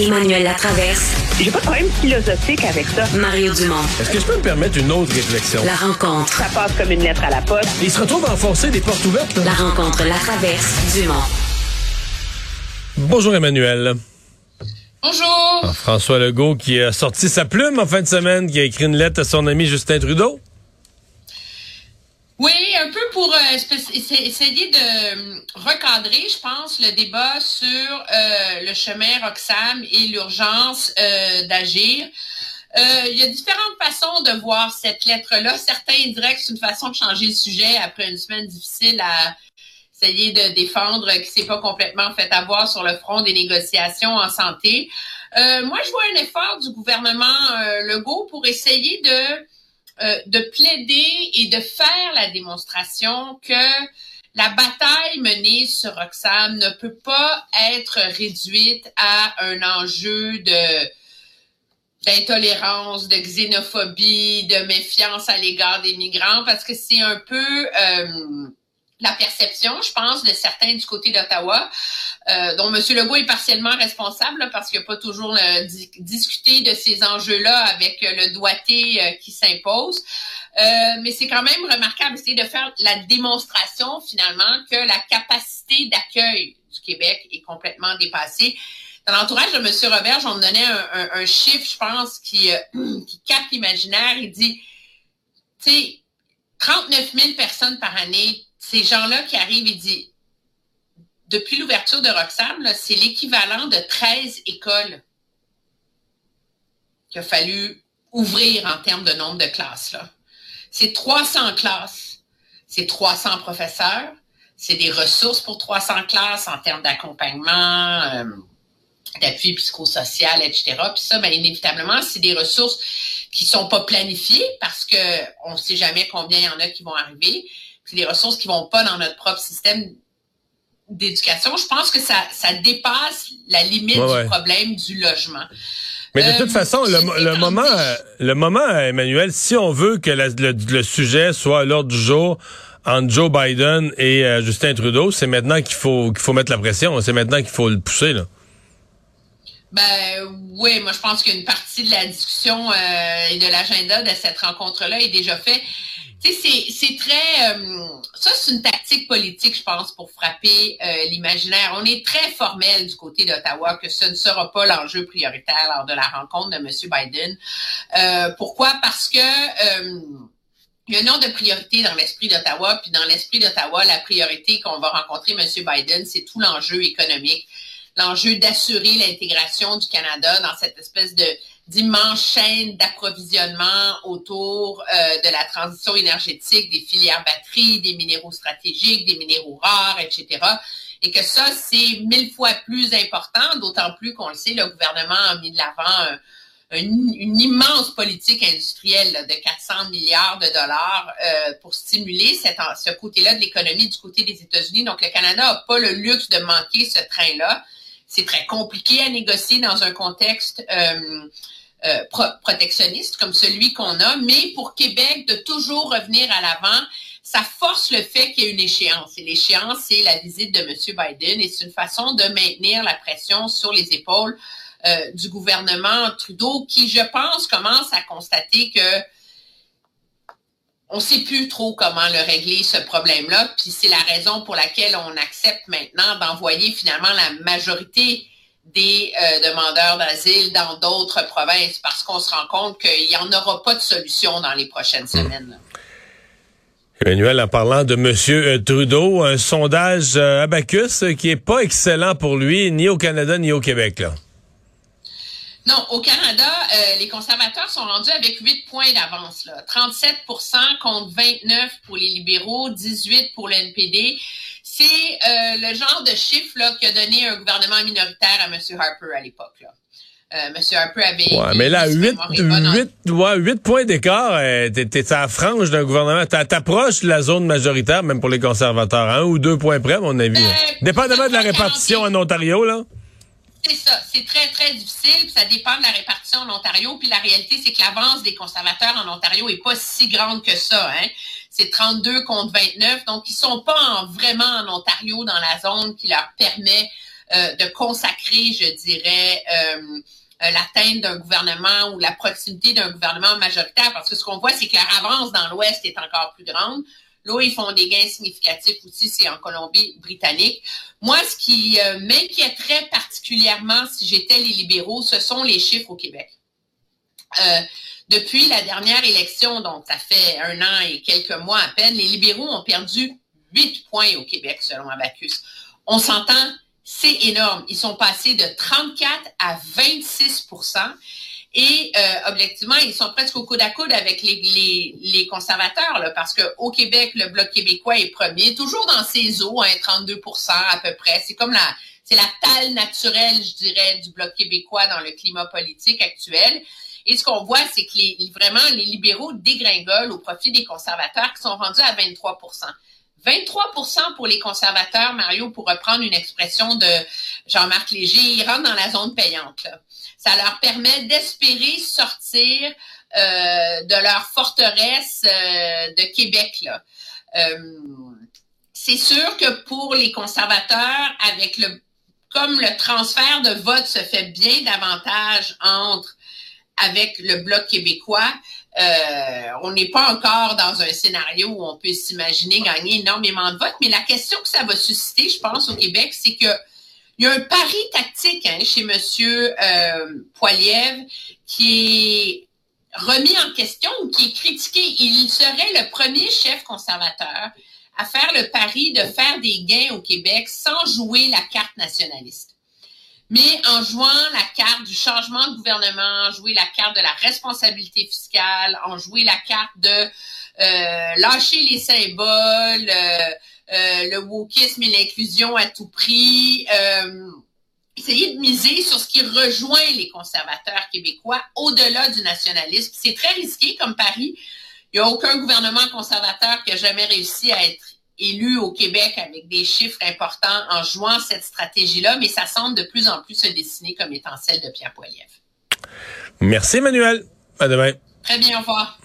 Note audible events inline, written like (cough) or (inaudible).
Emmanuel Latraverse. J'ai pas de problème philosophique avec ça. Mario Dumont. Est-ce que je peux me permettre une autre réflexion? La rencontre. Ça passe comme une lettre à la poste. Il se retrouve à enfoncer des portes ouvertes. La rencontre, la traverse, Dumont. Bonjour Emmanuel. Bonjour. Ah, François Legault qui a sorti sa plume en fin de semaine, qui a écrit une lettre à son ami Justin Trudeau. Pour euh, essayer de euh, recadrer, je pense, le débat sur euh, le chemin Roxham et l'urgence d'agir. Il y a différentes façons de voir cette lettre-là. Certains diraient que c'est une façon de changer le sujet après une semaine difficile à essayer de défendre qui s'est pas complètement fait avoir sur le front des négociations en santé. Moi, je vois un effort du gouvernement Legault pour essayer de euh, de plaider et de faire la démonstration que la bataille menée sur Roxham ne peut pas être réduite à un enjeu d'intolérance, de xénophobie, de méfiance à l'égard des migrants, parce que c'est un peu euh, la perception, je pense, de certains du côté d'Ottawa, euh, dont M. Legault est partiellement responsable, là, parce qu'il n'a pas toujours euh, di- discuté de ces enjeux-là avec euh, le doigté euh, qui s'impose. Euh, mais c'est quand même remarquable, c'est de faire la démonstration, finalement, que la capacité d'accueil du Québec est complètement dépassée. Dans l'entourage de M. Roberge, on me donnait un, chiffre, je pense, qui, (clears throat) qui capte l'imaginaire. Il dit, tu sais, 39 000 personnes par année, ces gens-là qui arrivent, il dit, depuis l'ouverture de Roxham, c'est l'équivalent de 13 écoles qu'il a fallu ouvrir en termes de nombre de classes. C'est 300 classes, c'est 300 professeurs, c'est des ressources pour 300 classes en termes d'accompagnement, euh, d'appui psychosocial, etc. Puis ça, bien, inévitablement, c'est des ressources qui sont pas planifiées parce que on sait jamais combien il y en a qui vont arriver. Des ressources qui vont pas dans notre propre système d'éducation. Je pense que ça, ça dépasse la limite Ouais, ouais. du problème du logement. Mais de Euh, toute façon, le, moment, euh, le moment, euh, Emmanuel, si on veut que la- le, le sujet soit à l'ordre du jour entre Joe Biden et euh, Justin Trudeau, c'est maintenant qu'il faut qu'il faut mettre la pression. C'est maintenant qu'il faut le pousser. Là. Ben oui, moi je pense qu'une partie de la discussion euh, et de l'agenda de cette rencontre-là est déjà fait. Tu sais, c'est- très... euh, ça, c'est une tactique politique, je pense, pour frapper euh, l'imaginaire. On est très formel du côté d'Ottawa que ce ne sera pas l'enjeu prioritaire lors de la rencontre de M. Biden. Euh, pourquoi? Parce que... euh, il y a un nombre de priorités dans l'esprit d'Ottawa, puis dans l'esprit d'Ottawa, la priorité qu'on va rencontrer M. Biden, c'est tout l'enjeu économique l'enjeu d'assurer l'intégration du Canada dans cette espèce de d'immense chaîne d'approvisionnement autour euh, de la transition énergétique, des filières batteries, des minéraux stratégiques, des minéraux rares, etc. Et que ça, c'est mille fois plus important, d'autant plus qu'on le sait, le gouvernement a mis de l'avant un- une, immense politique industrielle là, de 400 milliards de dollars euh, pour stimuler ce côté-là de l'économie du côté des États-Unis. Donc, le Canada n'a pas le luxe de manquer ce train-là. C'est très compliqué à négocier dans un contexte euh, euh, pro- protectionniste comme celui qu'on a, mais pour Québec, de toujours revenir à l'avant, ça force le fait qu'il y ait une échéance. Et l'échéance, c'est la visite de M. Biden et c'est une façon de maintenir la pression sur les épaules euh, du gouvernement Trudeau qui, je pense, commence à constater que on ne sait plus trop comment le régler, ce problème-là. Puis c'est la raison pour laquelle on accepte maintenant d'envoyer finalement la majorité des euh, demandeurs d'asile dans d'autres provinces parce qu'on se rend compte qu'il n'y en aura pas de solution dans les prochaines semaines. là. Emmanuel, en parlant de M. Trudeau, un sondage euh, Abacus euh, qui est pas excellent pour lui, ni au Canada ni au Québec. Là. Non, au Canada, euh, les conservateurs sont rendus avec 8 points d'avance. là. 37% contre 29 pour les libéraux, 18 pour le NPD. C'est euh, le genre de chiffre là, qu'a donné un gouvernement minoritaire à M. Harper à l'époque. Euh, M. Harper avait... Ouais, mais là, si ma 8, mémoire est bonne, en- ouais, huit points d'écart, euh, t'es, t'es à la frange d'un gouvernement. T'a- T'approches de la zone majoritaire, même pour les conservateurs. Un ou deux points près, à mon avis. Ben, Dépendamment de la répartition en Ontario, là. C'est ça. C'est très, très difficile. puis ça dépend de la répartition en Ontario. Puis la réalité, c'est que l'avance des conservateurs en Ontario est pas si grande que ça. Hein. C'est 32 contre 29. Donc, ils sont pas en- vraiment en Ontario dans la zone qui leur permet de consacrer, je dirais, l'atteinte d'un gouvernement ou la proximité d'un gouvernement majoritaire, parce que ce qu'on voit, c'est que la avance dans l'Ouest est encore plus grande. Là, ils font des gains significatifs aussi, c'est en Colombie-Britannique. Moi, ce qui m'inquiéterait particulièrement si j'étais les libéraux, ce sont les chiffres au Québec. Euh, depuis la dernière élection, donc ça fait un an et quelques mois à peine, les libéraux ont perdu 8 points au Québec, selon Abacus. On s'entend, c'est énorme. Ils sont passés de 34 à 26 et euh, objectivement, ils sont presque au coude à coude avec les, conservateurs, là, parce qu'au Québec, le Bloc québécois est premier, toujours dans ses eaux, hein, 32% à peu près. C'est comme la c'est la talle naturelle, je dirais, du Bloc québécois dans le climat politique actuel. Et ce qu'on voit, c'est que les, vraiment, les libéraux dégringolent au profit des conservateurs qui sont rendus à 23% 23% pour les conservateurs, Mario, pour reprendre une expression de Jean-Marc Léger, ils rentrent dans la zone payante. Ça leur permet d'espérer sortir euh, de leur forteresse euh, de Québec. Euh, c'est sûr que pour les conservateurs, avec le comme le transfert de vote se fait bien davantage entre avec le Bloc québécois, euh, on n'est pas encore dans un scénario où on peut s'imaginer gagner énormément de votes, mais la question que ça va susciter, je pense, au Québec, c'est que il y a un pari tactique hein, chez Monsieur euh, Poiliev qui est remis en question ou qui est critiqué. Il serait le premier chef conservateur à faire le pari de faire des gains au Québec sans jouer la carte nationaliste mais en jouant la carte du changement de gouvernement, en jouer la carte de la responsabilité fiscale, en jouer la carte de euh, lâcher les symboles, euh, le wokisme et l'inclusion à tout prix, essayer de miser sur ce qui rejoint les conservateurs québécois au-delà du nationalisme. C'est très risqué comme pari. Il n'y a aucun gouvernement conservateur qui a jamais réussi à être élu au Québec avec des chiffres importants en jouant cette stratégie-là, mais ça semble de plus en plus se dessiner comme étant celle de Pierre Poilievre. Merci, Emmanuel. À demain. Très bien, au revoir.